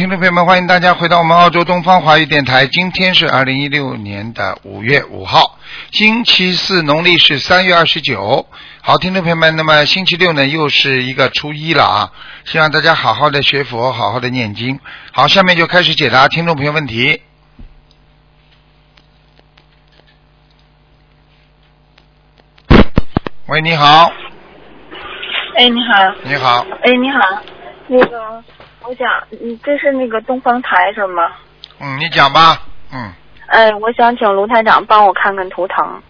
好，听众朋友们，欢迎大家回到我们澳洲东方华语电台。今天是二零一六年的五月五号，星期四，农历是三月二十九。好，听众朋友们，那么星期六呢，又是一个初一了啊！希望大家好好的学佛，好好的念经。好，下面就开始解答听众朋友问题。喂，你好，哎，你好，你好，哎，你好，那个，我想，你这是那个东方台是吗？嗯，你讲吧，嗯，哎，我想请卢台长帮我看看图腾。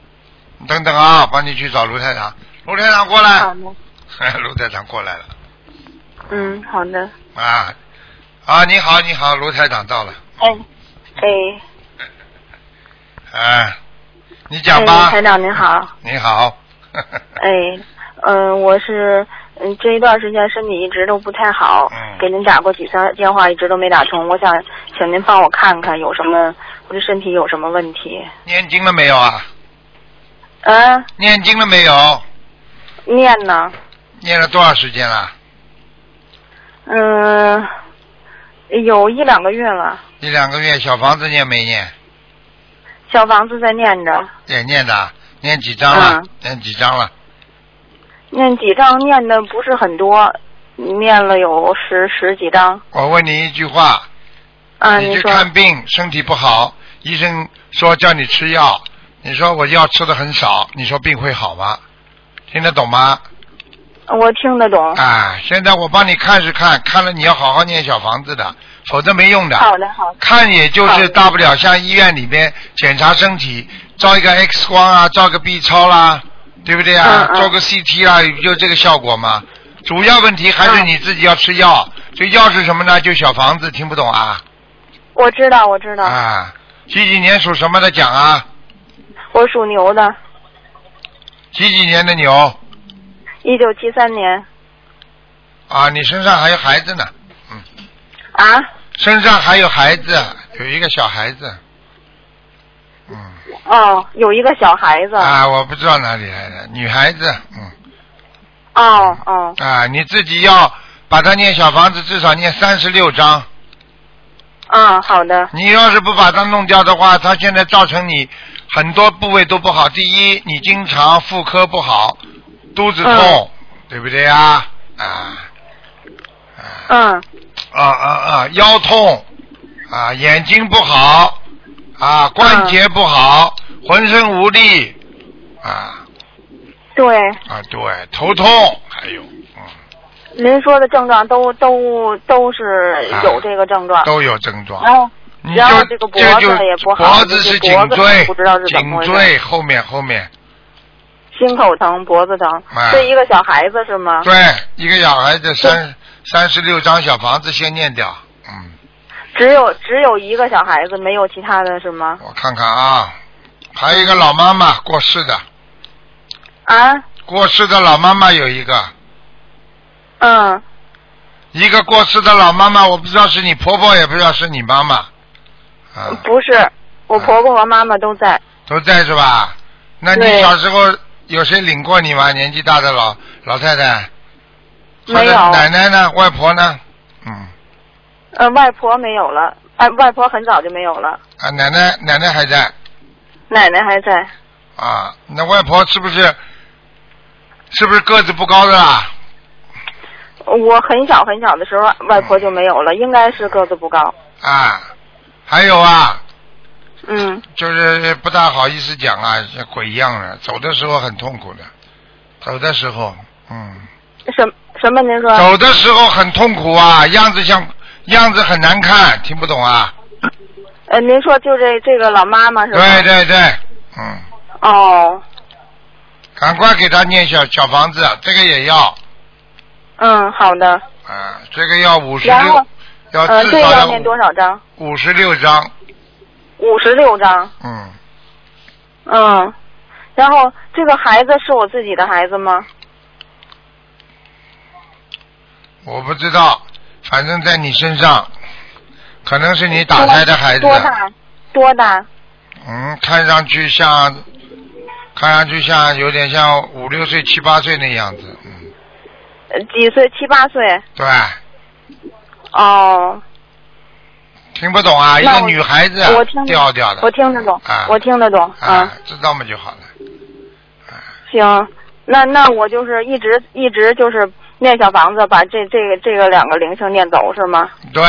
等等啊，帮你去找卢台长，卢台长过来，好的。卢台长过来了。嗯，好的。啊啊，你好，你好，卢台长到了。哎，哎，哎，你讲哎，吧。卢台长您好。你好。哎，嗯、我是嗯这一段时间身体一直都不太好，嗯给您打过几次电话，一直都没打通。我想请您帮我看看有什么我的身体有什么问题。念经了没有啊？嗯、念经了没有？念呢，念了多少时间了？嗯、有一两个月了，一两个月，小房子念没念？小房子在念着。也念的，念几张了？嗯念几张了？念几张念的不是很多，念了有十十几张。我问你一句话，啊，你去看病，身体不好，医生说叫你吃药，你说我药吃的很少，你说病会好吗？听得懂吗？我听得懂。啊，现在我帮你看是看，看了你要好好念小房子的，否则没用的。好的，好的。看也就是大不了像医院里边检查身体，照一个 X 光啊，照个 B 超啦，对不对啊？嗯嗯照个 CT 啦，就这个效果嘛。主要问题还是嗯你自己要吃药，这药是什么呢？就小房子，听不懂啊？我知道，我知道。啊，几几年属什么的讲啊？我属牛的，几几年的牛一九七三年。啊？你身上还有孩子呢，嗯啊？身上还有孩子，有一个小孩子。嗯，哦，有一个小孩子。啊，我不知道哪里来的女孩子，嗯。哦哦啊，你自己要把它念小房子，至少念三十六章。嗯，好的。你要是不把它弄掉的话，它现在造成你很多部位都不好。第一，你经常妇科不好，肚子痛，对不对呀？啊啊嗯啊啊啊！腰痛啊，眼睛不好啊，关节不好，浑身无力啊。对，啊，对，头痛还有嗯。您说的症状都都都是有这个症状。啊都有症状。然后你然后就这个脖子也不好脖子是颈椎，不知道是怎么回事。颈椎后面后面，心口疼、脖子疼，啊。这一个小孩子是吗？对，一个小孩子三三十六张小房子先念掉，嗯，只有只有一个小孩子，没有其他的是吗？我看看啊，还有一个老妈妈过世的，啊，过世的老妈妈有一个，嗯，一个过世的老妈妈，我不知道是你婆婆，也不知道是你妈妈，啊，不是，我婆婆和妈妈都在。都在是吧？那你小时候有谁领过你吗？年纪大的老老太太，没有奶奶呢？外婆呢？嗯。呃，外婆没有了，哎，外婆很早就没有了，啊，奶奶奶奶还在奶奶还在。啊，那外婆是不是是不是个子不高的啦？我很小很小的时候，外婆就没有了，应该是个子不高。啊，还有啊，嗯，就是不大好意思讲啊，像鬼一样的，走的时候很痛苦的，走的时候，嗯，什什么？您说？走的时候很痛苦啊，样子像样子很难看，听不懂啊？呃，您说就这这个老妈妈是吧？对对对，嗯，哦，赶快给他念小小房子，这个也要嗯，好的。啊，这个要五十六，要呃，这要至少念多少张？五十六张，五十六张。嗯。嗯，然后这个孩子是我自己的孩子吗？我不知道，反正在你身上，可能是你打胎的孩子。多大？多大？嗯，看上去像，看上去像有点像五六岁、七八岁那样子。嗯，呃几岁？七八岁。对，哦，听不懂啊？一个女孩子我听得掉掉的。我听得懂啊，我听得懂啊，知道嘛就好了。行，那那我就是一直一直就是念小房子，把这这个这个两个灵性念走是吗？对，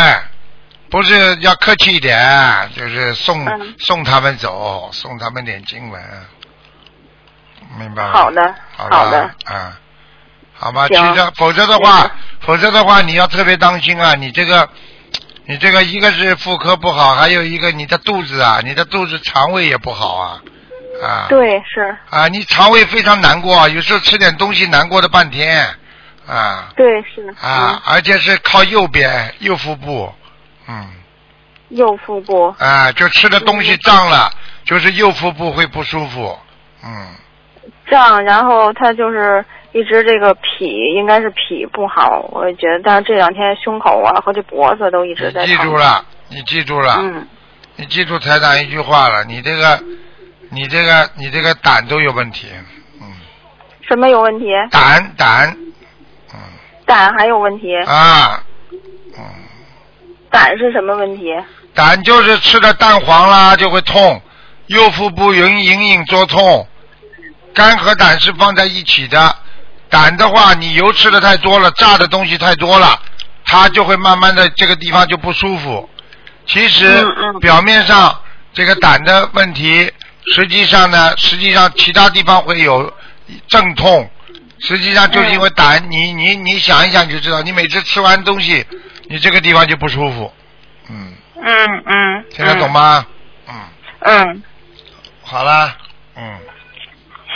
不是要客气一点，就是送、嗯送他们走，送他们点经文，明白吗？好的好的啊，好吧，其行实否则的话，否则的话你要特别当心啊，你这个。你这个一个是妇科不好，还有一个你的肚子啊，你的肚子肠胃也不好啊，啊。对，是，啊，你肠胃非常难过，有时候吃点东西难过的半天，啊。对是的啊，而且是靠右边右腹部，嗯，嗯，右腹部，啊，就吃的东西胀了，就是右腹部会不舒服，嗯，胀，然后他就是一直这个脾应该是脾不好，我觉得，但是这两天胸口啊和这脖子都一直在你记住了，你记住了，嗯，你记住台长一句话了，你这个，你这个，你这个胆都有问题，嗯，什么有问题？胆胆，嗯胆还有问题？啊，嗯。胆是什么问题？胆就是吃了蛋黄啦就会痛，右腹部有隐隐作痛，肝和胆是放在一起的。胆的话，你油吃的太多了，炸的东西太多了，它就会慢慢的这个地方就不舒服。其实表面上这个胆的问题，实际上呢，实际上其他地方会有阵痛，实际上就是因为胆，你你你想一想就知道，你每次吃完东西，你这个地方就不舒服。嗯，嗯嗯，听得懂吗？嗯，嗯，好啦，嗯，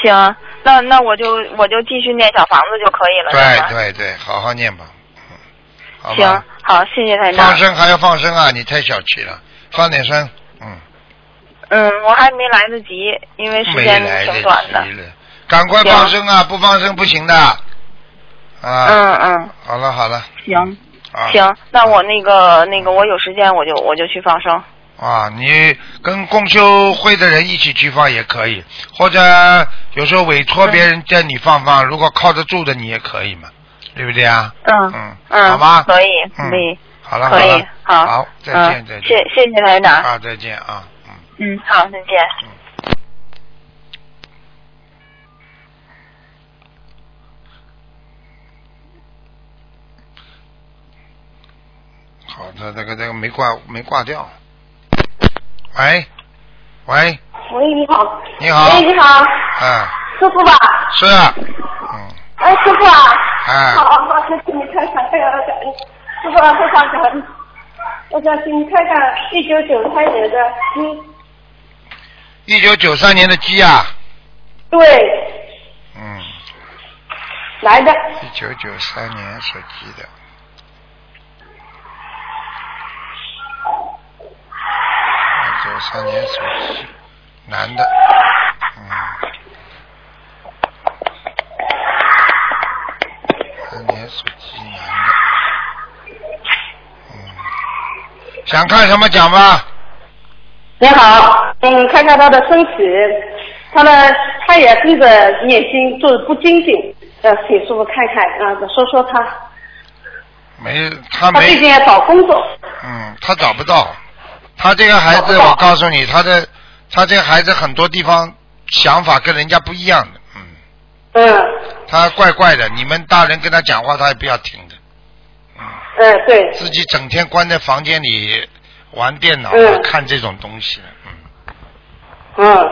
行，那那我就我就继续念小房子就可以了，对对对，好好念吧。行。，好，谢谢台长放。生还要放生啊！你太小气了，放点生。嗯，嗯，我还没来得及，因为时间挺短的及。了，赶快放生啊！不放生不行的。啊。嗯嗯，好了好了。行啊。行，那我那个那个我有时间我就我就去放生。啊，你跟共修会的人一起去放也可以，或者有时候委托别人叫你放放，如果靠得住的你也可以嘛，对不对啊？嗯嗯嗯，好吧可以嗯可以好了可以了，好好，再嗯见再见。谢谢谢台长。啊，再见啊，嗯。嗯，好，再见。好的，这个这个没挂没挂掉。喂，喂，喂，你好。你好喂，你好，啊，师傅吧？是啊，嗯，哎，师傅啊。哎好，我想请你看看这个感恩，师傅啊，非常感恩。我想请你看看一九九三年的鸡，一九九三年的鸡啊，对，嗯，来的，一九九三年属鸡的。三年属鸡，男的，嗯，三年属鸡，男的，嗯，想看什么讲吧？你好，嗯，看看他的身体，他呢，他也跟着念经，就是不精进，呃，请师傅看看，啊、说说他，没，他他最近没，要找工作，嗯，他找不到。他这个孩子，我告诉你，他的他这个孩子很多地方想法跟人家不一样的，嗯，嗯，他怪怪的。你们大人跟他讲话，他也不要听的，嗯，嗯，对，自己整天关在房间里玩电脑、嗯。看这种东西，嗯，嗯，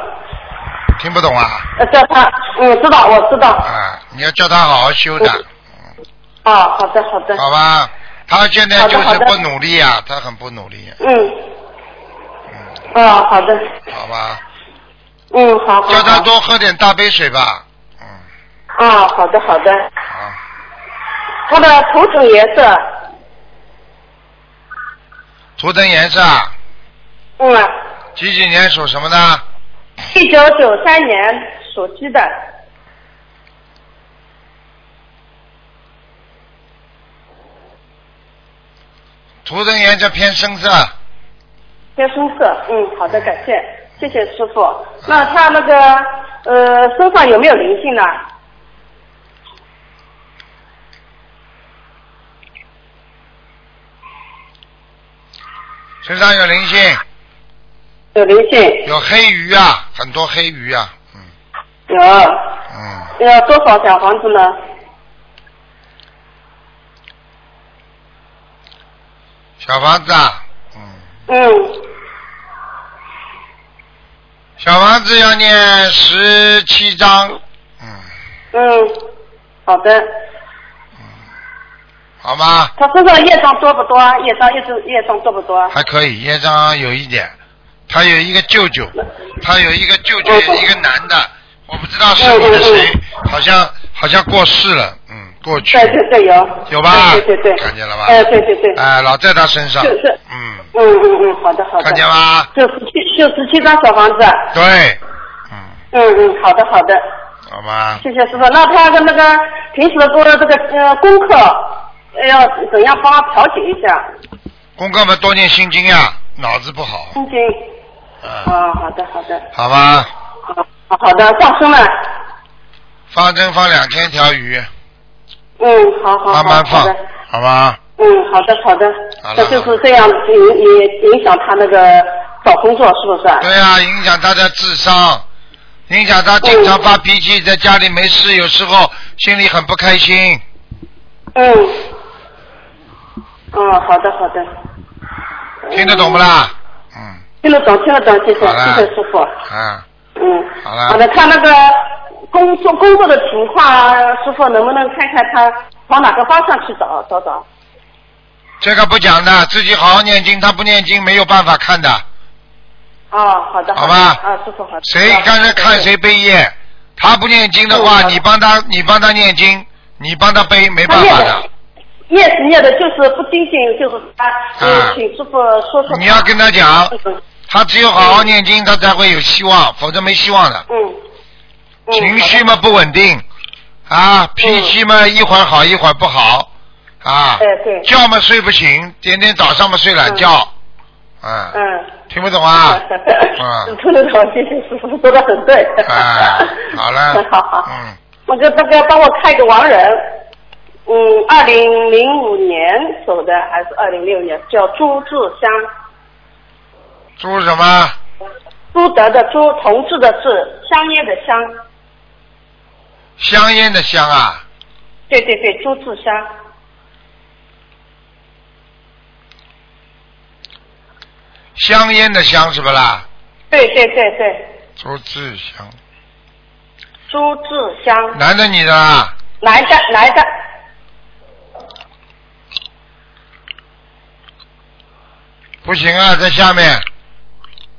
听不懂啊？呃叫他，嗯，知道，我知道，啊，你要叫他好好修的，嗯，啊，好的，好的，好吧？他现在就是不努力啊，他很不努力，嗯，嗯，啊，好的，好吧？嗯，好，好，叫他多喝点大杯水吧，嗯，啊，好的，好的，好。他的图腾颜色，图腾颜色啊，嗯，几几年属什么的？一九九三年属鸡的，图腾颜色偏深色，偏深色，嗯，好的，感谢，谢谢师傅。那他那个呃身上有没有灵性呢？身上有灵性，有灵性，有黑鱼啊，很多黑鱼啊，嗯。有，嗯，要多少小房子呢？小房子啊，嗯，嗯，小房子要念十七章，嗯，嗯，好的。嗯好吗？他身上业障多不多啊？业障业障业障多不多啊？还可以，业障有一点。他有一个舅舅，他有一个舅舅，嗯一个男的，我不知道是你的谁，好像好像过世了，嗯，过去对对对，有。有吧？对对对。看见了吧？哎，对对对。哎，老在他身上，就是嗯，嗯嗯嗯，好的好的。看见吗？就十七就十七张小房子。对，嗯，嗯嗯，好的好的，好吧，谢谢师傅。那他的那个平时的做的这个呃功课，呃要怎样帮他调节一下？功课嘛多念心经呀，脑子不好，心经。嗯，啊，好的好的，好吧，好好的，放生了。放生放两千条鱼，嗯，好好好。慢慢放好的，好吧？嗯，好的好的好，那就是这样影影影响他那个找工作是不是？对啊、影响他的智商，影响他经常发脾气，在家里没事，有时候心里很不开心。嗯。嗯，好的好的。听得懂不啦？嗯，听得懂，听得懂，谢谢，谢谢师傅。啊，嗯，好了好的，他那个工作工作的情况，师傅能不能看看他往哪个方向去找找找？这个不讲的，自己好好念经，他不念经没有办法看的。哦，好的，好吧啊，师傅好的。谁啊刚才看谁背业，他不念经的话，嗯你帮他，你帮他念经，你帮他背，没办法的。念是念的，就是不精进，就是他，嗯啊，请师傅说说。你要跟他讲嗯他只有好好念经，他才会有希望，否则没希望的。嗯。嗯情绪嘛不稳定，啊，脾气嘛一会儿好一会儿不好，啊，对对觉嘛睡不醒，天天早上嘛睡懒觉，啊，嗯。听不懂啊？嗯，听得懂，谢谢师傅说的很对。哎，好了，好好。嗯，那个那个，帮我看一个亡人，嗯，二零零五年走的还是二零六年，叫朱志香，朱什么？朱德的朱，同志的志，香烟的香，香烟的香啊，对对对，朱志香，香烟的香是不啦？对对对对，朱志香，朱志香，男的女的啊？男的男的，不行啊，在下面，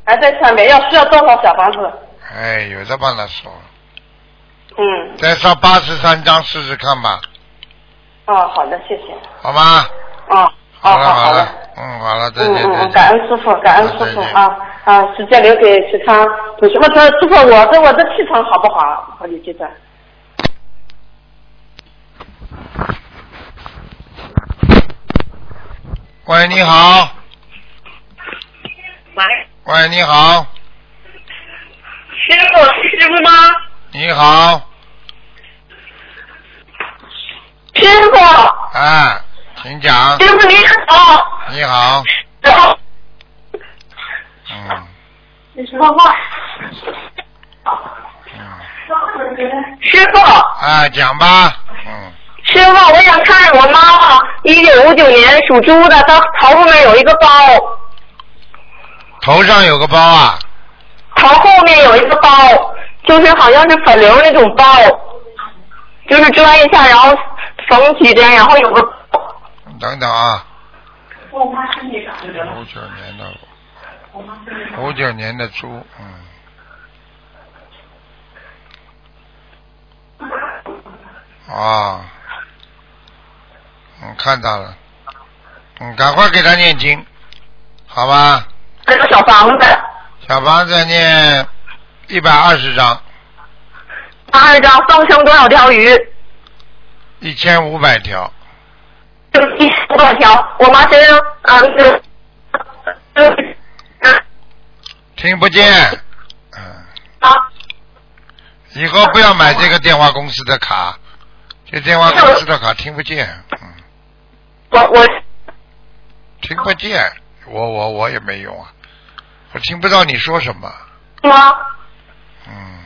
还在上面，要需要多少小房子？哎，有的帮他说，嗯，再上八十三张试试看吧，哦，好的，谢谢，好吗？哦，好了好了。，嗯，好了，再见嗯嗯嗯，感恩师傅，感恩师傅啊啊！时间留给其他同学。我说师傅，我的我的气场好不好？和你记得。喂，你好。喂，喂，你好，师傅，是师傅吗？你好，师傅，哎，请讲。师傅你好。你好，嗯。你说话。嗯，师傅，哎，讲吧，嗯，师傅，我想看我妈妈，一九五九年属猪的，她头后面有一个包，头上有个包啊，头后面有一个包，就是好像是粉瘤那种包，就是钻一下，然后缝几针，然后有个。等等啊，我妈身体咋的？五九年的，五九年的猪，嗯，啊，嗯，看到了，嗯，赶快给他念经，好吧？这个小房子，小房子念一百二十张，二十张放生多少条鱼？一千五百条，多少条？我妈身上啊，听不见，嗯，啊，以后不要买这个电话公司的卡，这电话公司的卡听不见，嗯，我我。听不见，我我我也没用啊，我听不到你说什么，是吗？嗯，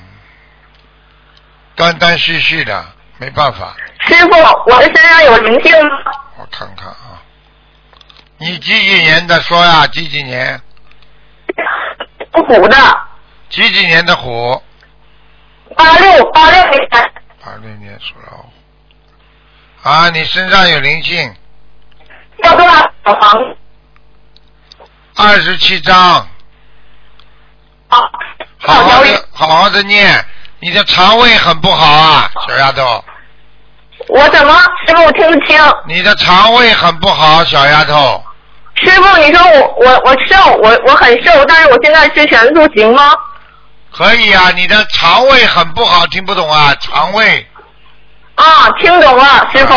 断断续续的，没办法，师傅，我的身上有灵性吗？我看看啊，你几几年的说呀？几几年？属虎的，几几年的虎？八六八六年，八六年属老虎。啊，你身上有灵性，要多少小房？二十七张，啊，好好的好好的念。你的肠胃很不好啊，小丫头，我怎么？师傅，我听不清。你的肠胃很不好，小丫头。师傅，你说我我我瘦，我我很瘦，但是我现在吃全素行吗？可以啊，你的肠胃很不好，听不懂啊？肠胃，啊，听懂了，师傅。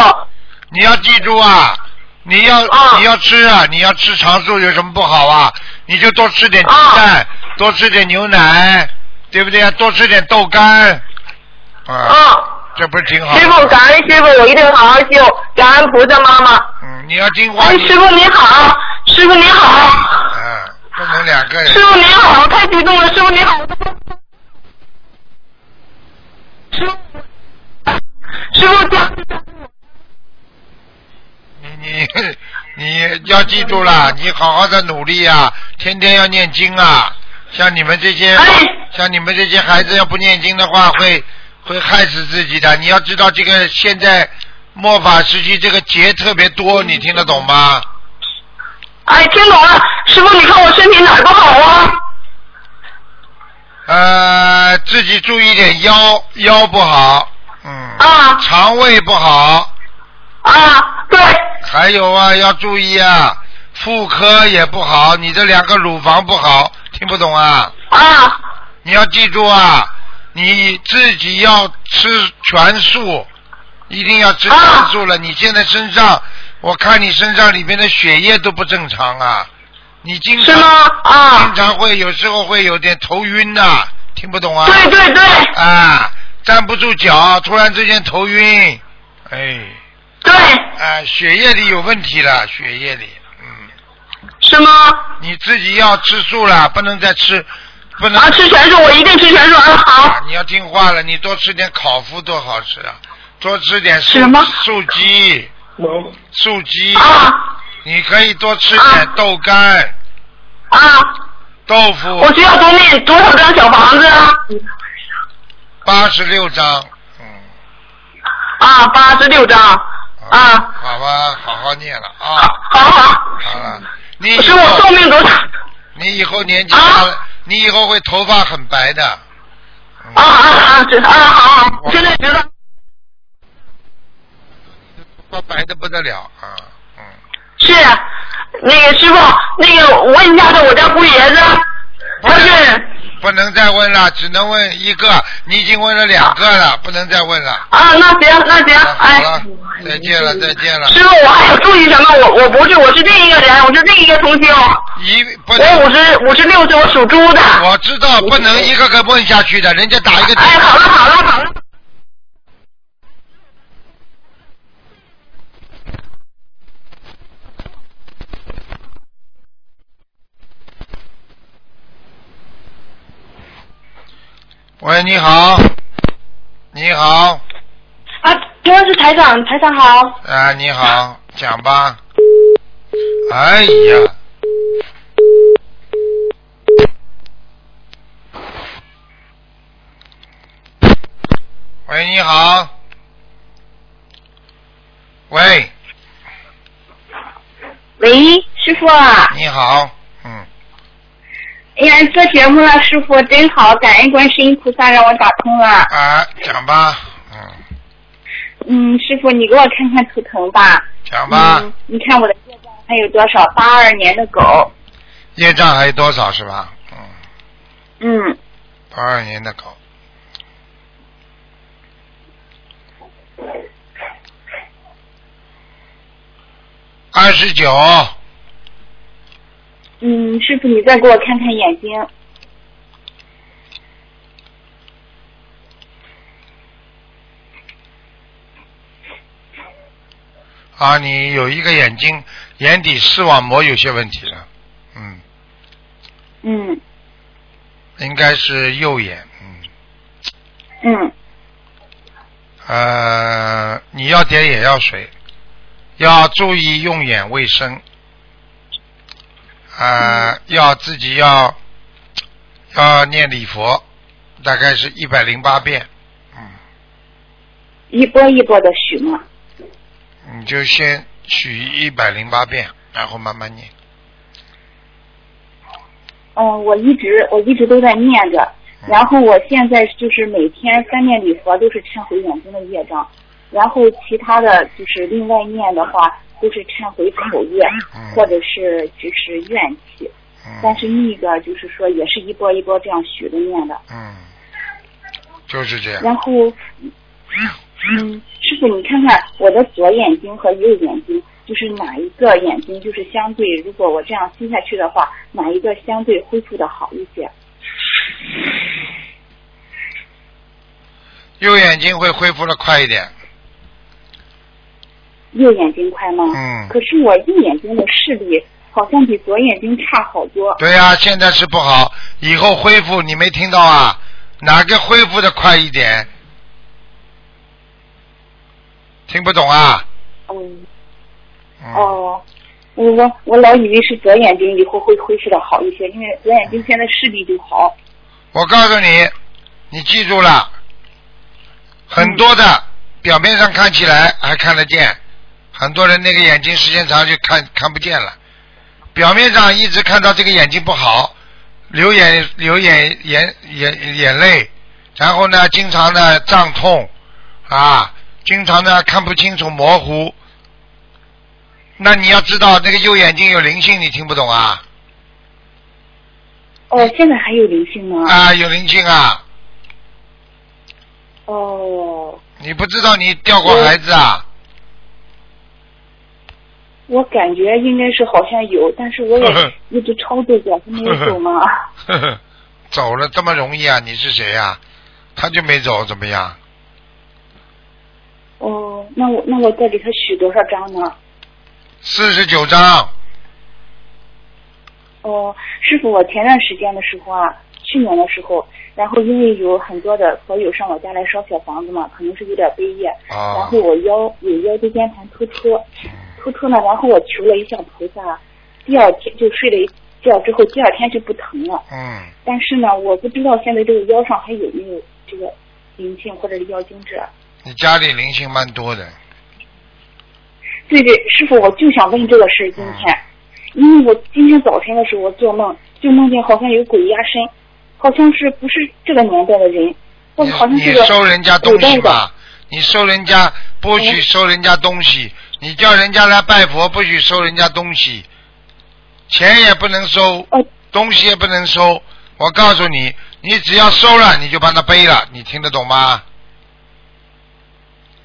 你要记住啊，你要、啊你要吃啊，你要吃长素有什么不好啊？你就多吃点鸡蛋，多吃点牛奶，对不对啊？多吃点豆干，啊，啊，这不是挺好？师傅，感恩师傅，我一定好好修，感恩菩萨妈妈。嗯，你要听话。哎，师傅你好，师傅你好，嗯，不能两个人。师傅你好，太激动了，师傅你好。师傅，师傅加你你你要记住了，你好好的努力啊，天天要念经啊。像你们这些，哎像你们这些孩子要不念经的话，会会害死自己的。你要知道，这个现在末法时期这个劫特别多，你听得懂吗？哎，听懂了，师傅，你看我身体哪不好啊？呃，自己注意点腰腰不好，嗯，啊肠胃不好，啊，对，还有啊，要注意啊，妇科也不好，你这两个乳房不好，听不懂啊？啊你要记住啊，你自己要吃全素，一定要吃全素了。你现在身上，我看你身上里面的血液都不正常啊，你经常是吗？啊经，常会有时候会有点头晕呐、听不懂啊？对对对啊，站不住脚，突然之间头晕，哎，对，啊，血液里有问题了，血液里，嗯，是吗？你自己要吃素了，不能再吃，不能。啊，吃全素，我一定吃全素，啊，好。啊，你要听话了，你多吃点烤麸多好吃啊，多吃点素什么？素鸡，素鸡，啊。你可以多吃啊。点豆干、啊，豆腐。我，需要多念多少张小房子啊？八十六张，嗯，啊，八十六张啊，好吧，好好念了啊，好好，好。了，你以师傅寿命多长？你以后年纪大了，你以后会头发很白的，嗯啊啊啊，知啊好好，现在知道。头发白的不得了啊，嗯，是，那个师傅，那个问一下子我家姑爷子，他是不能再问了，只能问一个，你已经问了两个了，不能再问了。啊，那行那行，好哎，了，再见了，再见了。师傅我还有注意什么？我我不是，我是另一个人，我是另一个同修，一不我，五十五十六岁，我属猪的。我知道不能一个个问下去的，人家打一个哎，好了话。好了好了。喂，你好，你好，啊，请问是台长，台长好。啊，你好，讲吧。哎呀，喂，你好，喂，喂，师傅啊！你好，呀，做节目了，师傅真好，感恩观世音菩萨让我打通了。啊，讲吧，嗯，嗯，师傅你给我看看图腾吧。讲吧，嗯，你看我的业障还有多少？八二年的狗。业障还有多少是吧？嗯，嗯，八二年的狗，二十九，嗯，师傅你再给我看看眼睛。啊，你有一个眼睛眼底视网膜有些问题了，嗯，嗯应该是右眼，嗯，嗯呃，你要点眼药水，要注意用眼卫生，呃，要自己要要念礼佛，大概是一百零八遍，嗯，一波一波的许嘛。你就先许一百零八遍，然后慢慢念。嗯，我一直我一直都在念着，然后我现在就是每天三遍礼佛都是忏悔眼睛的业障，然后其他的就是另外念的话都是忏悔口业，嗯或者是就是怨气，但是另一个就是说也是一波一波这样许着念的，嗯，就是这样。然后嗯，师傅你看看我的左眼睛和右眼睛。就是哪一个眼睛就是相对，如果我这样吸下去的话，哪一个相对恢复的好一些？右眼睛会恢复的快一点。右眼睛快吗？嗯可是我右眼睛的视力好像比左眼睛差好多。对呀、现在是不好，以后恢复你没听到啊？哪个恢复的快一点？听不懂啊？嗯，嗯、哦，我我我老以为是左眼睛以后会恢复的好一些，因为左眼睛现在视力就好。我告诉你，你记住了，很多的表面上看起来还看得见，很多人那个眼睛时间长就看看不见了。表面上一直看到这个眼睛不好，流眼流眼眼眼眼泪，然后呢，经常的胀痛啊，经常的看不清楚模糊。那你要知道，那个右眼睛有灵性，你听不懂啊？哦，现在还有灵性吗？啊，有灵性啊！哦，你不知道你掉过孩子啊？我感觉应该是好像有，但是我也一直超度过，他没有走吗？呵呵，走了这么容易啊？你是谁呀、他就没走，怎么样？哦，那我那我再给他许多少张呢？四十九张，哦，师傅，我前段时间的时候啊，去年的时候，然后因为有很多的朋友上我家来烧小房子嘛，可能是有点背业，然啊后我腰有腰椎间盘突出，突出呢，然后我求了一下菩萨，第二天就睡了一觉之后，第二天就不疼了。嗯，但是呢，我不知道现在这个腰上还有没有这个灵性或者是腰经者。你家里灵性蛮多的，对对，师傅，我就想问这个事今天，因为我今天早晨的时候我做梦，就梦见好像有鬼压身，好像是不是这个年代的人，或你者好像你是个收人家东。西吧？你收人家不许嗯收人家东西，你叫人家来拜佛不许收人家东西，钱也不能收，哦东西也不能收。我告诉你，你只要收了，你就帮他背了，你听得懂吗？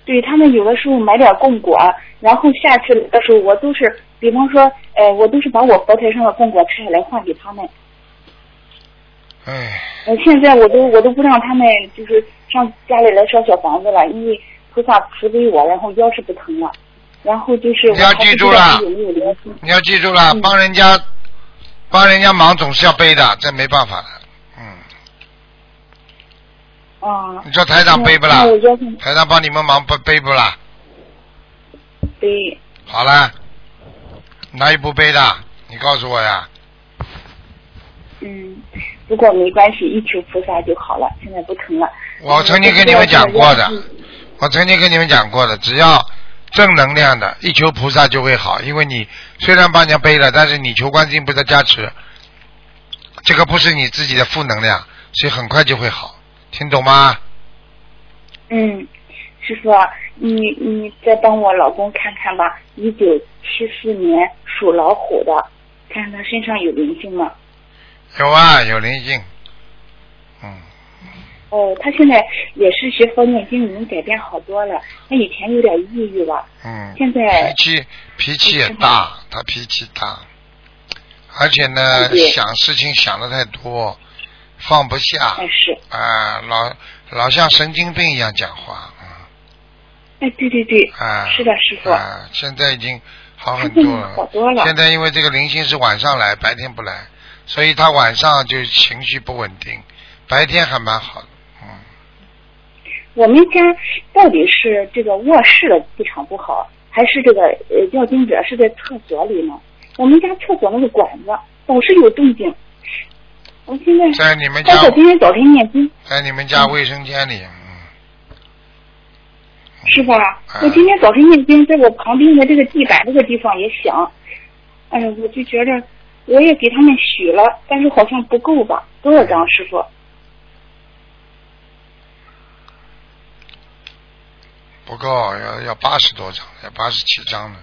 对他们有的时候买点供果，然后下去的时候我都是，比方说，呃，我都是把我佛台上的供果拆下来换给他们。哎，呃，现在我都我都不让他们就是上家里来烧小房子了，因为菩萨慈悲我，然后腰是不疼了，然后就是你要记住了。你要记住了，嗯帮人家帮人家忙总是要背的，这没办法的。嗯，啊，你说台长背不啦台长帮你们忙不背不啦？背。好了，哪有不背的？你告诉我呀。嗯，不过没关系，一求菩萨就好了，现在不疼了。我曾经跟你们讲过的，我曾经跟你们讲过的，只要正能量的，一求菩萨就会好。因为你虽然帮人家背了，但是你求观世音菩萨加持，这个不是你自己的负能量，所以很快就会好。听懂吗？嗯，师傅啊，你你再帮我老公看看吧，一九七四年属老虎的，看看他身上有灵性吗？有啊，有灵性。嗯，哦，他现在也是学佛念经，已经改变好多了。他以前有点抑郁了，嗯，现在脾气脾气也大，他脾气大，而且呢想事情想的太多，放不下。哎是，啊，老老像神经病一样讲话。啊哎对对对，啊，是的师傅。啊，现在已经好很多了。好多了。现在因为这个灵性是晚上来，白天不来，所以他晚上就情绪不稳定，白天还蛮好的。嗯，我们家到底是这个卧室的气场不好，还是这个呃要经者是在厕所里呢？我们家厕所那个管子总是有动静。我现在在你们家包括今天早晨念经，在你们家卫生间里，嗯，是吧？嗯我今天早晨念经，在我旁边的这个地板这个地方也响。哎呀，我就觉着我也给他们许了，但是好像不够吧？多少张师傅？不够，要要八十多张，要八十七张呢，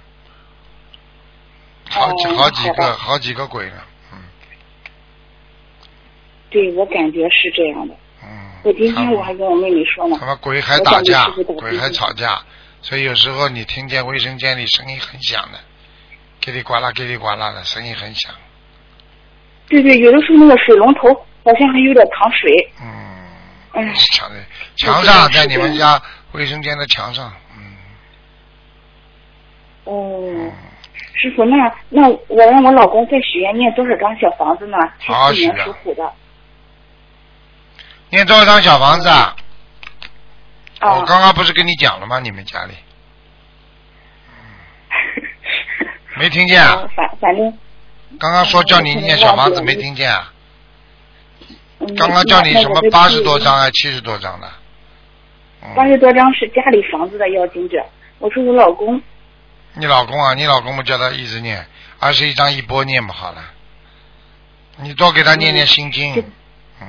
好几、哦好几个好好几个鬼呢，嗯对，我感觉是这样的。嗯。我今天我还跟我妹妹说呢他，们鬼还打架鬼还吵架，所以有时候你听见卫生间里声音很响的，叽里呱啦叽里呱啦的声音很响，对对，有的时候那个水龙头好像还有点淌水。嗯，哎，墙的墙上在你们家卫生间的墙上，嗯哦嗯，，师傅，那那我让我老公再许愿念多少张小房子呢？好好许啊属虎的。念多少张小房子啊？啊。我刚刚不是跟你讲了吗？你们家里 没听见啊？嗯反反正。刚刚说叫你念小房子，没听见啊？嗯刚刚叫你什么八十多张？还七十多张的？嗯，八十多张是家里房子的要经者。我说我老公，你老公啊，你老公我叫他一直念，二十一张一波念不好了。你多给他念念心经嗯，嗯，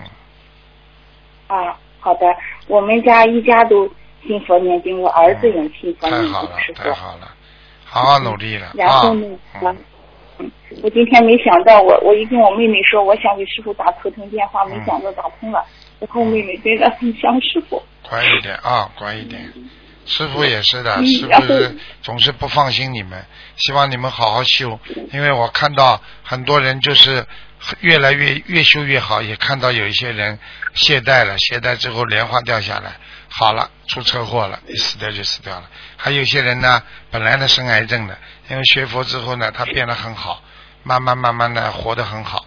啊，好的，我们家一家都信佛念经，我儿子也信佛念经，太好了师，傅太。好了，好好努力了啊然后呢，！我今天没想到，我我一跟我妹妹说，我想给师傅打头疼电话，没想到打通了。然后我妹妹真的很像师傅。乖一点啊，乖一点。师傅也是的，嗯师傅是总是不放心你们，希望你们好好修。因为我看到很多人就是越来越越修越好，也看到有一些人懈怠了，懈怠之后莲花掉下来，好了，出车祸了，一死掉就死掉了。还有些人呢，本来呢生癌症的，因为学佛之后呢，他变得很好，慢慢慢慢的活得很好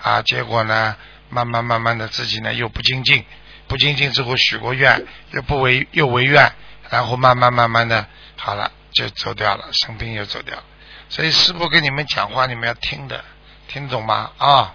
啊，结果呢，慢慢慢慢的自己呢又不精进，不精进之后许过愿，又不违又违愿，然后慢慢慢慢的好了就走掉了，生病又走掉了。所以师傅跟你们讲话，你们要听的，听懂吗？啊，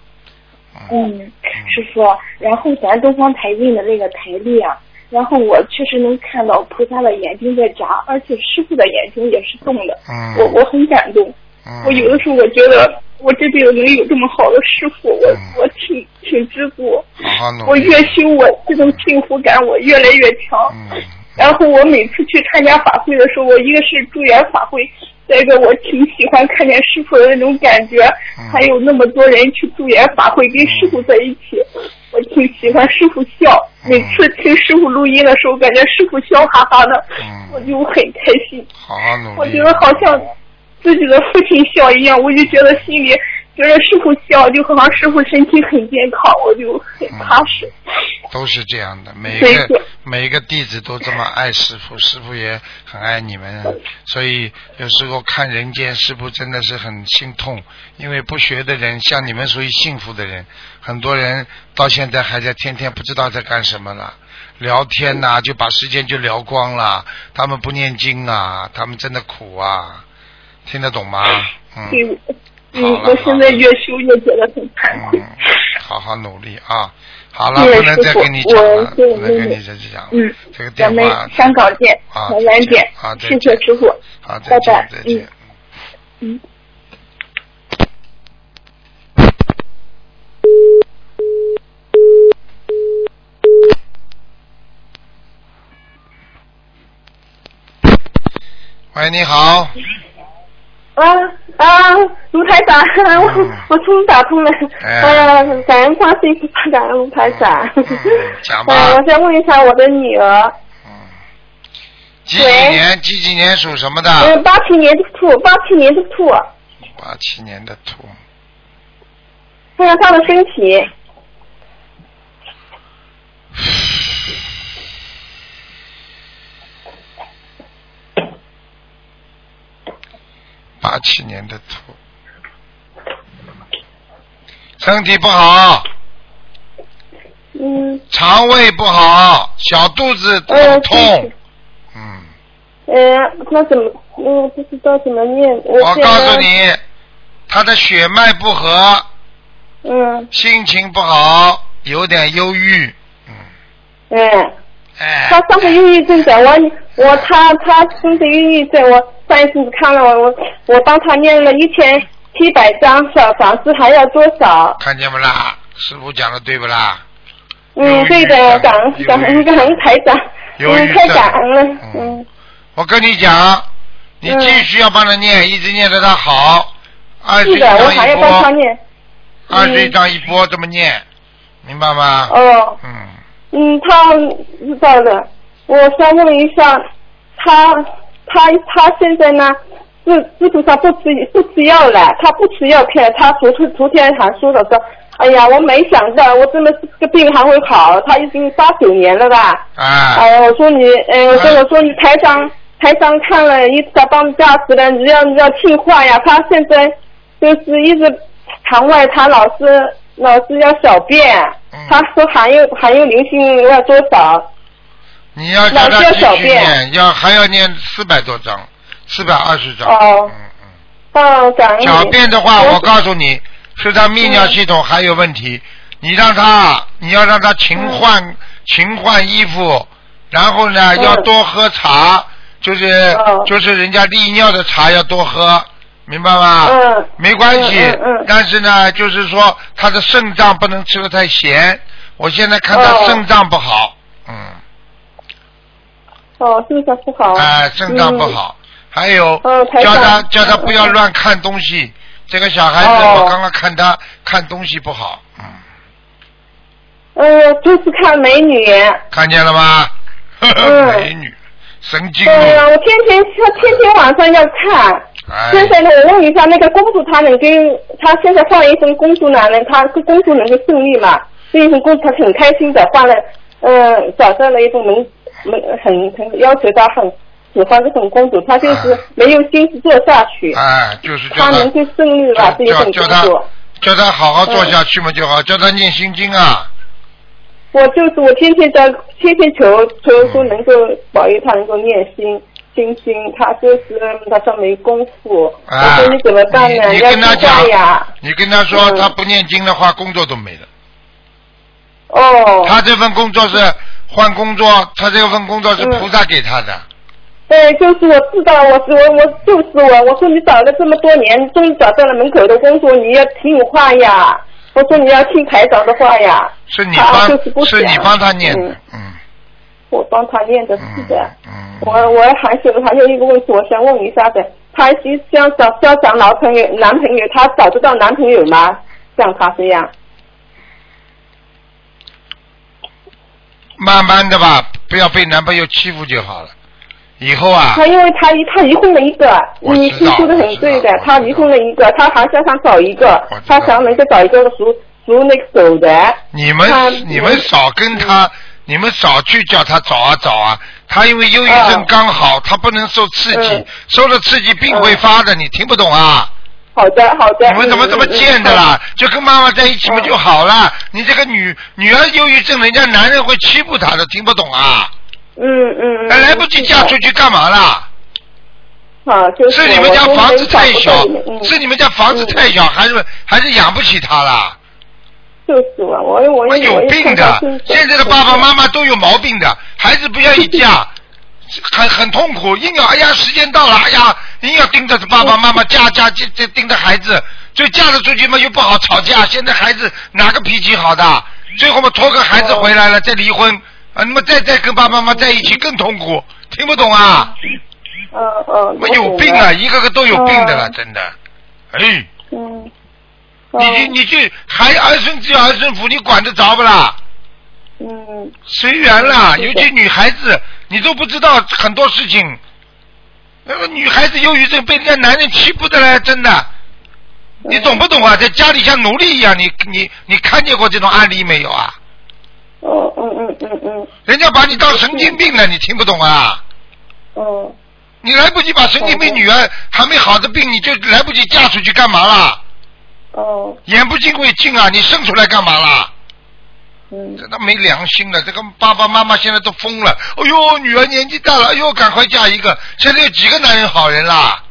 嗯，师傅，然后咱东方台印的那个台历啊，然后我确实能看到菩萨的眼睛在眨，而且师傅的眼睛也是动的，嗯，我我很感动。嗯，我有的时候我觉得我这辈子能有这么好的师傅，我嗯我挺挺知足。好好努力。我越修我这种幸福感我越来越强。嗯，然后我每次去参加法会的时候，我一个是助缘法会，再一个我挺喜欢看见师傅的那种感觉，嗯还有那么多人去助缘法会跟师傅在一起，我挺喜欢师傅笑。嗯每次听师傅录音的时候，感觉师傅笑哈哈的，嗯我就很开心。好好努力。我觉得好像自己的父亲笑一样，我就觉得心里觉得师傅笑，就好像师傅身体很健康，我就很踏实。都是这样的，每一个每一个弟子都这么爱师傅，师傅也很爱你们，所以有时候看人间，师傅真的是很心痛，因为不学的人，像你们属于幸福的人，很多人到现在还在天天不知道在干什么了，聊天呐、就把时间就聊光了，他们不念经啊，他们真的苦啊，听得懂吗？嗯。嗯，我现在越修越觉得很惭愧。嗯，好好努力啊！好了，不能再跟你讲了，不能跟你再讲了。嗯，这个电咱们话香港见，啊台湾见啊，再谢谢师傅。好，再见，拜拜再见。嗯。喂，你好，啊啊，卢台长，我嗯。我终于打通了，哎。哎呀，感恩观世音菩萨，感恩卢台长。嗯讲吧。哎我想问一下我的女儿，嗯，几几年？几几年属什么的？嗯，八七年的兔，八七年的兔，八七年的兔，看看她的身体。七年的兔，身体不好，嗯，肠胃不好，小肚子呃痛是，嗯，呃，那怎么，我不知道怎么念。我我告诉，你，他的血脉不和，嗯，心情不好，有点忧郁，嗯，哎，哎，他上次抑郁症的，我我他他生的忧郁症，我上一次看了我我我帮他念了一千七百张小房子，还要多少？看见不啦？师傅讲的对不啦？嗯，对的，症感恩感恩感恩台长，嗯，太感恩了，嗯嗯我跟你讲，你嗯继续要帮他念，一直念着他好，二十一是的，我还要帮他波，念。二十一张一波这么念，明白吗？哦，嗯，嗯，他知道的。我想问一下，他他他现在呢，是基本上不吃不吃药了，他不吃药片。他昨天昨天还说了说，哎呀，我没想到我真的是这个病还会好，他已经八九年了吧？啊，哎呀，我说你，哎，我说哎我说你台上台上看了一次，他帮驾驶了，你要你要听话呀。他现在就是一直肠外，他老是老是要小便，嗯他说含有含有灵性要多少？你要叫他继续念，要还要念四百多章，四百二十章。哦嗯嗯。小便的话，我我告诉你，是他泌尿系统还有问题。你让他，你要让他勤换、勤换衣服，然后呢，嗯要多喝茶，就是、哦就是人家利尿的茶要多喝，明白吗？嗯没关系，嗯嗯嗯但是呢，就是说他的肾脏不能吃的太咸。我现在看他哦肾脏不好，嗯，哦，是不是不好？哎、肾脏不好，还有、叫他叫他嗯不要乱看东西。这个小孩子，哦我刚刚看他看东西不好，嗯，嗯。呃，就是看美女。看见了吗？嗯 美女，神经对呀，了，我天天他天天晚上要看。哎，现在呢，我问一下，那个公主她能跟她现在换了一份公主呢，能她这公主能够顺利吗？这一份公主她很开心的，换了，嗯、找到了一份门门很很要求他很喜欢这种工作，他就是哎没有心思做下去，哎，就是叫他她能够顺利吧这一份叫叫他工作。叫他好好做下去嘛就好，叫他念心经啊，我就是我天天在天天求求说能够保佑他能够念心。心经，他就是他说没功夫，啊我说你怎么办呢？你跟他讲呀。你跟他说嗯他不念经的话，工作都没了。哦。他这份工作是换工作，他这份工作是嗯菩萨给他的。对，就是我知道，我我我就是我，我说你找了这么多年，终于找到了门口的工作，你要听我话呀。我说你要听台长的话呀。是你他帮就是不是你帮他念的嗯，嗯我帮他念的是嗯的。嗯，我我还有还有一个问题，我想问一下的，他是想找要找男朋友，男朋友他找得到男朋友吗？像他这样。慢慢的吧，不要被男朋友欺负就好了。以后啊，他因为他他离婚了一个，你我知道你说的很对的他离婚了一个，他还想想找一个他想能够找一个熟熟那个狗的。你们你们少跟他，你们少去叫他找啊找啊。他因为忧郁症嗯刚好，他不能受刺激嗯，受了刺激病会发的，你听不懂啊？好的好的。你们怎么这么贱的啦？就跟妈妈在一起嘛嗯就好了。你这个女女儿忧郁症，人家男人会欺负她的，听不懂啊？嗯嗯嗯。还来不及嫁出去干嘛啦？啊，就是是你们家房子太小是你们家房子太小，还是还是养不起她啦？就是啊，我我我有病的，现在的爸爸妈妈都有毛病的，孩子不愿意嫁，很很痛苦，硬要哎呀时间到了，哎呀硬要盯着爸爸妈妈嫁嫁这这盯着孩子，就嫁得出去嘛又不好吵架，现在孩子哪个脾气好的？最后嘛拖个孩子回来了再离婚，啊那么再再跟爸爸妈妈在一起更痛苦，听不懂啊？嗯嗯。我有病啊，一个个都有病的了，嗯真的，哎。嗯。你去你去还儿孙自有儿孙福，你管得着不啦？嗯。随缘啦，尤其女孩子，你都不知道很多事情。那个女孩子忧郁症被人家男人欺负的嘞，真的，你懂不懂啊？在家里像奴隶一样，你你你看见过这种案例没有啊？哦嗯嗯嗯嗯人家把你当神经病了，你听不懂啊？哦。你来不及把神经病女儿还没好的病，你就来不及嫁出去干嘛啦？哦，眼不见为净啊！你生出来干嘛啦？嗯，真的没良心了，这个爸爸妈妈现在都疯了。哎呦，女儿年纪大了，哎呦，赶快嫁一个。现在有几个男人好人啦？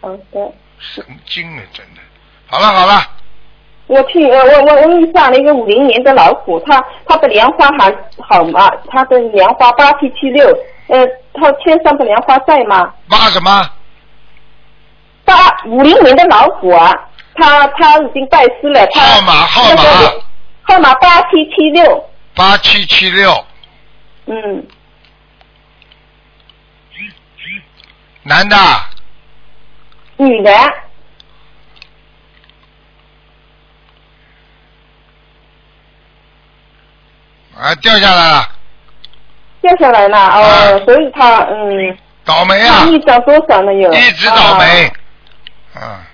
好的。神经了，真的。好了好了，我听我我我我遇上了一个五零年的老虎，他他的莲花还好吗？他的莲花八七七六，呃，他天上的莲花在吗？骂什么？八五零年的老虎啊，他他已经拜师了，他号码号码那个号码八七七六，八七七六，嗯，男的，女的，啊，掉下来了，掉下来了哦，啊。所以他嗯，倒霉啊。它，一张多少呢有？一直倒霉。啊，，啊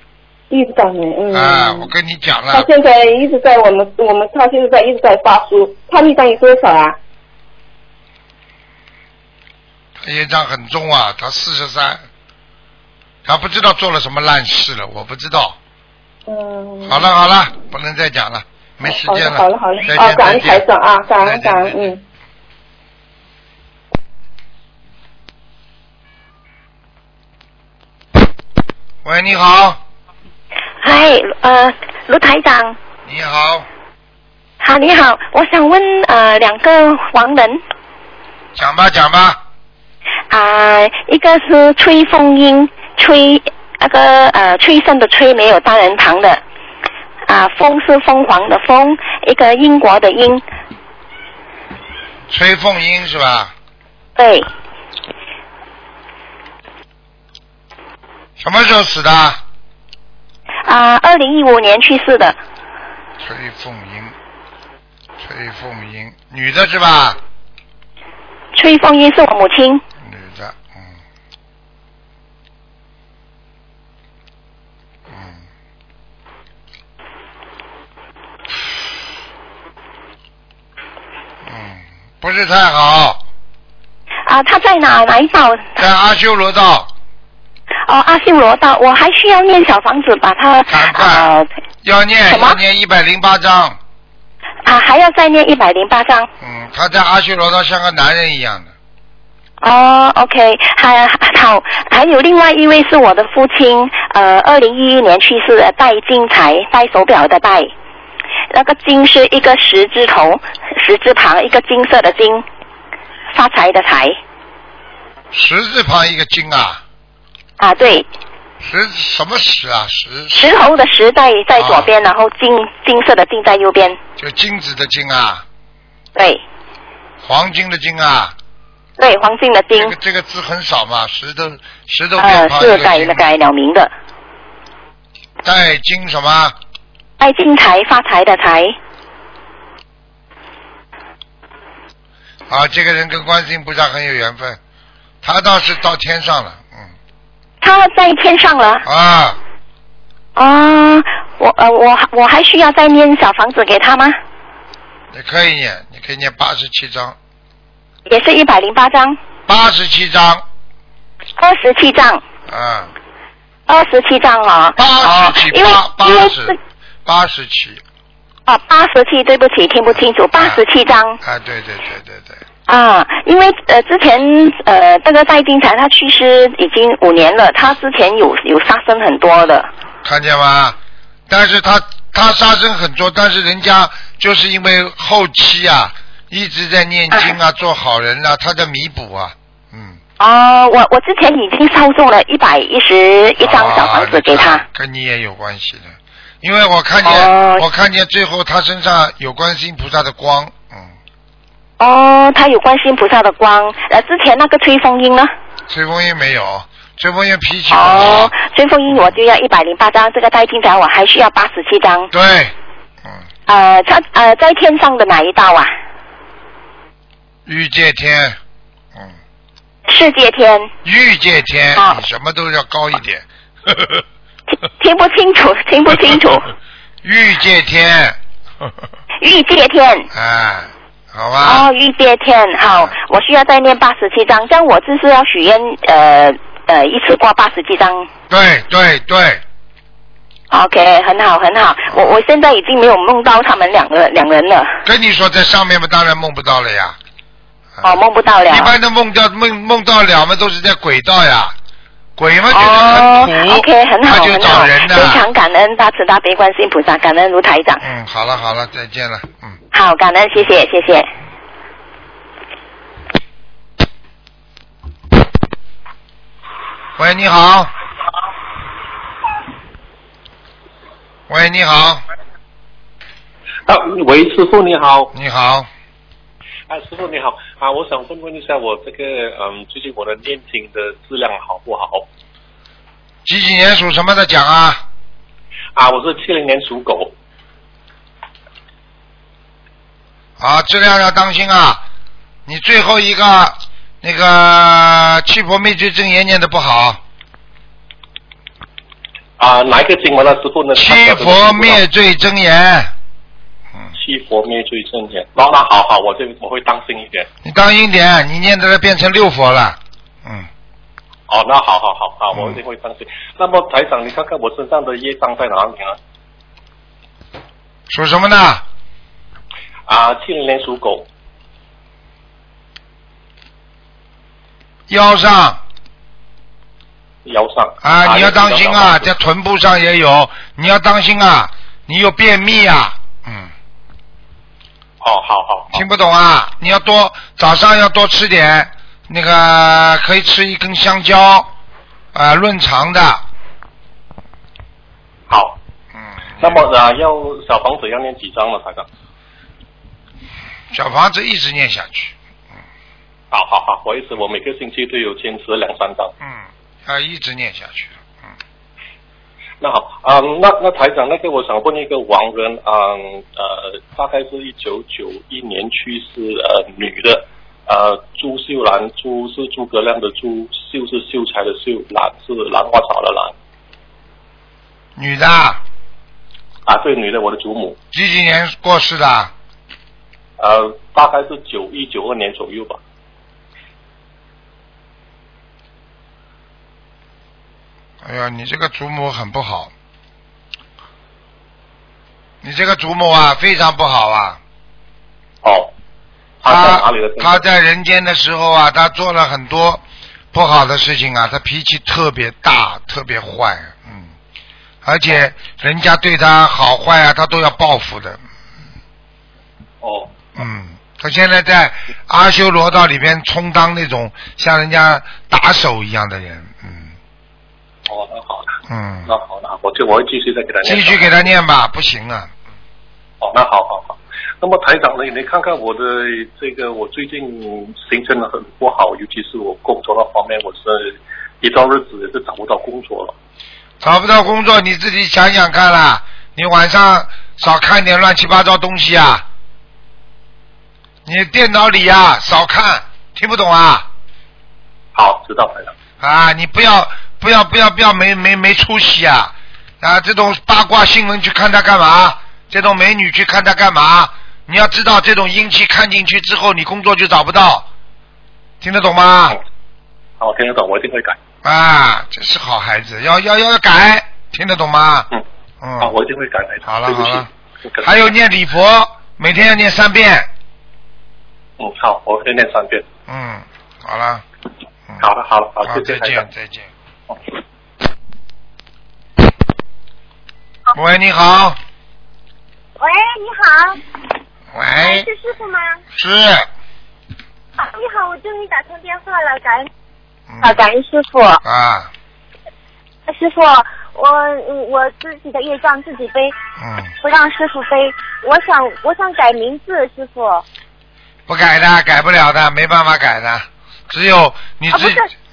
一直倒霉，嗯。啊！我跟你讲了他，现在一直在我们我们他现在一直在发书，他那张有多少啊？他业障很重啊，他四十三，他不知道做了什么烂事了，我不知道。嗯。好了好了，不能再讲了，没时间了。好了好了，再好了，啊，感恩。台长啊，感再恩感恩，嗯。喂，你好，嗨，呃，卢台长，你好，好，你好，我想问呃两个黄人。讲吧讲吧，啊、一个是崔凤英，崔那个呃崔胜的崔没有单人旁的，啊、凤是凤凰的凤，一个英国的英，崔凤英是吧？对，什么时候死的？啊，二零一五年去世的，崔凤英，崔凤英，女的是吧？崔凤英是我母亲，女的，嗯，嗯，嗯，不是太好，啊，他在哪哪一道？在阿修罗道哦，阿修罗道，我还需要念小房子把它赶快啊要念什么？要念一百零八章，啊还要再念一百零八章。嗯，他在阿修罗道像个男人一样的，哦，OK，还好，还有另外一位是我的父亲，呃，二零一一年去世的戴金财，戴手表的戴，那个金是一个十字头，十字旁一个金色的金，发财的财。十字旁一个金啊，啊，对，石什么石啊？石。石头的石在在左边，然后金金色的金在右边，就金子的金啊，对。黄金的金啊，对，黄金的金。这个，这个字很少嘛，石头石头呃边，旁一是改了改了名的，带金什么？戴金财发财的财，啊，这个人跟观世音菩萨很有缘分，他倒是到天上了，嗯，他在天上了。啊，啊，我呃我我还需要再念小房子给他吗？你可以念，你可以念八十七章，也是一百零八张，八十七章，二十七张，啊，二十七张啊。八哦十七，八八十，八十七，啊八十七，对不起，听不清楚，八十七张啊，对对对对对，啊，因为呃之前呃那个戴金才他去世已经五年了，他之前有有杀生很多的，看见吗？但是他他杀生很多，但是人家就是因为后期啊一直在念经啊，做好人啊，他在弥补啊，嗯。哦，我我之前已经烧中了一百一十一张小房子给他。啊，跟你也有关系的，因为我看见、哦。我看见最后他身上有观世音菩萨的光，嗯，哦，他有观世音菩萨的光，呃之前那个吹风音呢？吹风音没有，吹风音脾气，哦，吹风音我就要一百零八张，这个戴金仔我还需要八十七张。对，嗯，呃，他呃在天上的哪一道啊？欲界天，嗯，世界天，欲界天，什么都要高一点，听听不清楚，听不清楚。欲界天，欲界天，哎，好啊？哦，玉界天，好，我需要再念八十七章，这样我就是要许愿，呃呃，一次过八十七章。对对对，OK，很好很好，我我现在已经没有梦到他们两个两人了，跟你说在上面嘛，当然梦不到了呀。哦，梦不到了。一般的梦到梦梦到了嘛，都是在轨道呀。鬼嘛觉得很苦，哦，OK，很好他就很好，找人的。非常感恩大慈大悲观世音菩萨，感恩卢台长。嗯，好了好了，再见了，嗯。好，感恩，谢谢谢谢。喂，你好。喂，你好，啊，喂，师傅你好。你好，啊，师傅你好啊，我想问问一下，我这个嗯，最近我的念经的质量好不好？几几年属什么的讲啊？啊，我是七零年属狗。啊，质量要当心啊！你最后一个那个七佛灭罪真言念的不好，啊，哪一个经文呢，师傅呢？七佛灭罪真言，七佛灭罪真言。那那好好，我这我会当心一点。你当心点，你念的变成六佛了。嗯，哦，那好好好好，我一定会当心。那么台长，你看看我身上的业障在哪里呢？属什么呢？啊，七零年属狗。腰上腰上啊，你要当心啊，在臀部上也有，你要当心啊，你有便秘啊，嗯，哦，好好。听不懂啊，你要多早上要多吃点那个，可以吃一根香蕉，啊，润肠的，好。嗯。那么啊，要小房子要念几张了，大哥？小房子一直念下去，好好好，我意思我每个星期都有坚持两三张。嗯，要一直念下去。那好，嗯，那那台长，那个我想问一个王人，嗯呃，大概是一九九一年去世，呃，女的，呃，朱秀兰，朱是诸葛亮的朱，秀是秀才的秀，兰是兰花草的兰。女的啊，啊，对，女的，我的祖母，几几年过世的？呃，大概是九一九二年左右吧。哎呀，你这个祖母很不好，你这个祖母啊非常不好啊。哦。他在哪里的他在人间的时候啊，他做了很多不好的事情啊，他脾气特别大，特别坏，嗯，而且人家对他好坏啊，他都要报复的。哦。嗯，他现在在阿修罗道里边充当那种像人家打手一样的人，嗯哦，那好的，嗯，那好的，我就我会继续再给他念。继续给他念吧，不行啊。哦，那好好好。那么台长呢？你看看我的这个，我最近行程很不好，尤其是我工作那方面，我是一段日子也是找不到工作了。找不到工作，你自己想想看啦。你晚上少看点乱七八糟东西啊。你电脑里呀、少看，听不懂啊？好，知道台长。啊，你不要不要不要不要没没没出息啊！啊，这种八卦新闻去看他干嘛？这种美女去看他干嘛？你要知道，这种阴气看进去之后，你工作就找不到，听得懂吗？好，听得懂，我一定会改。啊，这是好孩子，要要要改，听得懂吗？嗯嗯。好，我一定会改。好了好了，还有念礼佛，每天要念三遍。嗯，好，我会念三遍。嗯，好了。好了，好了，好，好，再见。再见。喂，你好。喂，你好。喂，是师傅吗？是，啊，你好，我终于打通电话了，感恩。啊，感恩师傅。啊，师傅，我嗯我自己的业障自己背，嗯，不让师傅背。我想我想改名字，师傅。不改的，改不了的，没办法改的，只有你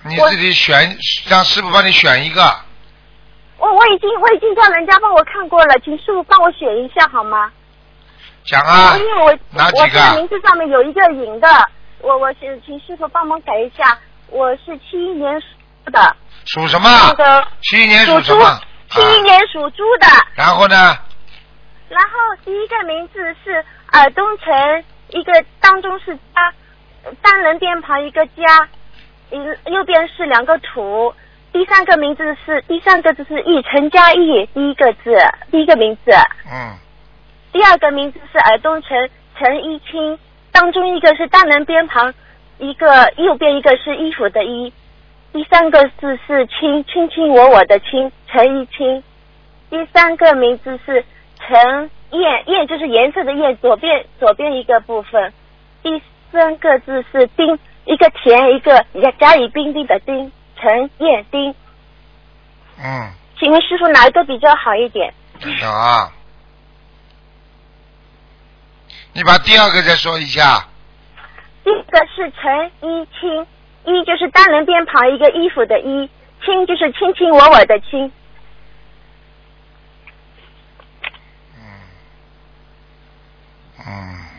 你自己选，让师傅帮你选一个。我我已经我已经叫人家帮我看过了，请师傅帮我选一下好吗？讲啊因，为我哪几个我这个名字上面有一个引的，我我是请师傅帮忙改一下。我是七一年属的，属什么？那个七一年属猪属什么？，七一年属猪的。然后呢？然后第一个名字是尔东城一个当中是家，单人边旁一个家，一右边是两个土，第三个名字是第三个字是义，陈嘉义，第一个字，第一个名字，嗯，第二个名字是尔东陈陈一清，当中一个是单人边旁，一个右边一个是衣服的衣，第三个字是卿，卿卿我我的卿，陈一清，第三个名字是陈燕，燕就是颜色的燕，左边左边一个部分，第三个字是丁，一个田一个甲乙丙丁的丁，陈燕丁，嗯，请问师傅哪一个比较好一点？等等啊，你把第二个再说一下。第一个是陈一清，一就是单人边旁一个衣服的衣，清就是卿卿我我的卿。嗯，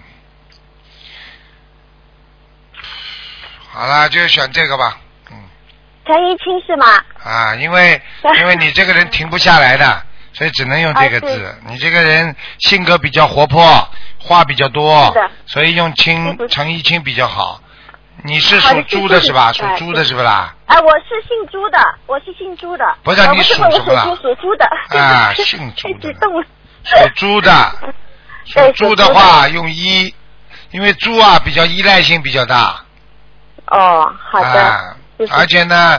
好了，就选这个吧。嗯陈一清是吗？啊，因为 因为你这个人停不下来的，所以只能用这个字。你这个人性格比较活泼，话比较多，所以用清陈一清比较好。你是属猪的是吧？属猪的是不啦？啊，我是姓朱的，我是姓朱的。不是你属什么了属猪，的。啊姓朱太激 动了。属猪的，属猪的话用一，因为猪啊比较依赖性比较大。哦，好的。而且呢。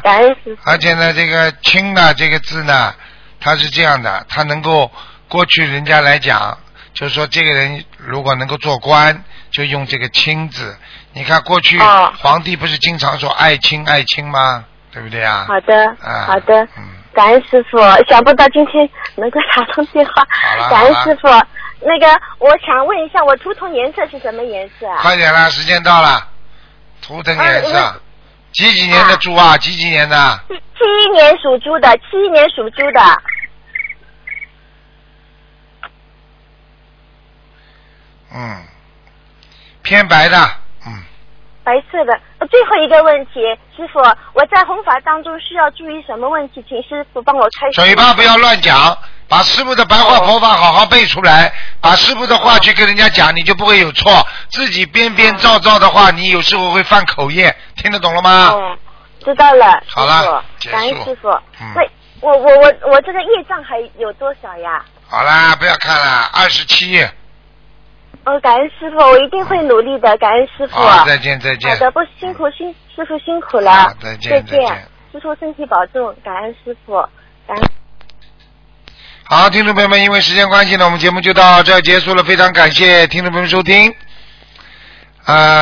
而且呢，这个“清”呢这个字呢，它是这样的，它能够过去人家来讲，就是说这个人如果能够做官，就用这个“清”字。你看过去哦皇帝不是经常说爱卿爱卿吗？对不对啊？好的，啊好的。嗯感恩师傅，想不到今天能够打通电话感恩师傅。那个，我想问一下，我图腾颜色是什么颜色啊？快点啦，时间到了，图腾颜色啊，几几年的猪啊？几几年的？七七一年属猪的，七一年属猪的。嗯，偏白的，嗯。白色的。呃最后一个问题，师傅，我在弘法当中需要注意什么问题？请师傅帮我开。嘴巴不要乱讲，把师傅的白话佛法好好背出来，把师傅的话去跟人家讲，你就不会有错。自己编编造造的话，你有时候会犯口业，听得懂了吗？哦，知道了，好了感恩师傅。嗯那我我我我这个业障还有多少呀？好啦，不要看了，二十七。哦，感恩师傅，我一定会努力的，感恩师傅。好，再见再见。好的，不辛苦辛师傅辛苦了好，再见再再见师傅身体保重，感恩师傅，感恩。好，听众朋友们，因为时间关系呢，我们节目就到这结束了，非常感谢听众朋友们收听。呃。